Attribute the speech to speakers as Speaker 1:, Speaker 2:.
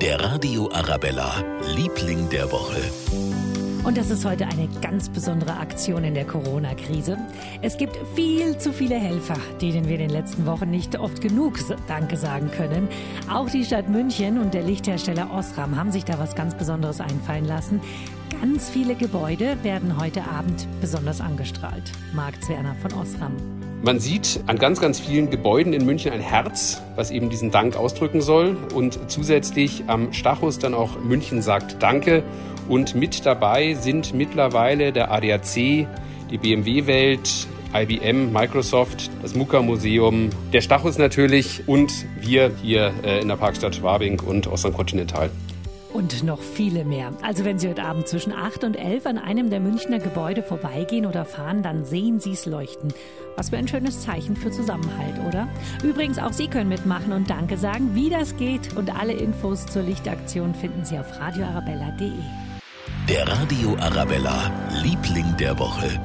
Speaker 1: Der Radio Arabella, Liebling der Woche.
Speaker 2: Und das ist heute eine ganz besondere Aktion in der Corona-Krise. Es gibt viel zu viele Helfer, denen wir in den letzten Wochen nicht oft genug Danke sagen können. Auch die Stadt München und der Lichthersteller Osram haben sich da was ganz Besonderes einfallen lassen. Ganz viele Gebäude werden heute Abend besonders angestrahlt. Marc Zwerner von Osram.
Speaker 3: Man sieht an ganz, ganz vielen Gebäuden in München ein Herz, was eben diesen Dank ausdrücken soll. Und zusätzlich am Stachus dann auch München sagt Danke. Und mit dabei sind mittlerweile der ADAC, die BMW-Welt, IBM, Microsoft, das MUKA-Museum, der Stachus natürlich und wir hier äh, in der Parkstadt Schwabing und Ostern Continental.
Speaker 2: Und noch viele mehr. Also wenn Sie heute Abend zwischen 8 und 11 an einem der Münchner Gebäude vorbeigehen oder fahren, dann sehen Sie es leuchten. Was für ein schönes Zeichen für Zusammenhalt, oder? Übrigens, auch Sie können mitmachen und Danke sagen, wie das geht. Und alle Infos zur Lichtaktion finden Sie auf radioarabella.de.
Speaker 1: Der Radio Arabella, Liebling der Woche.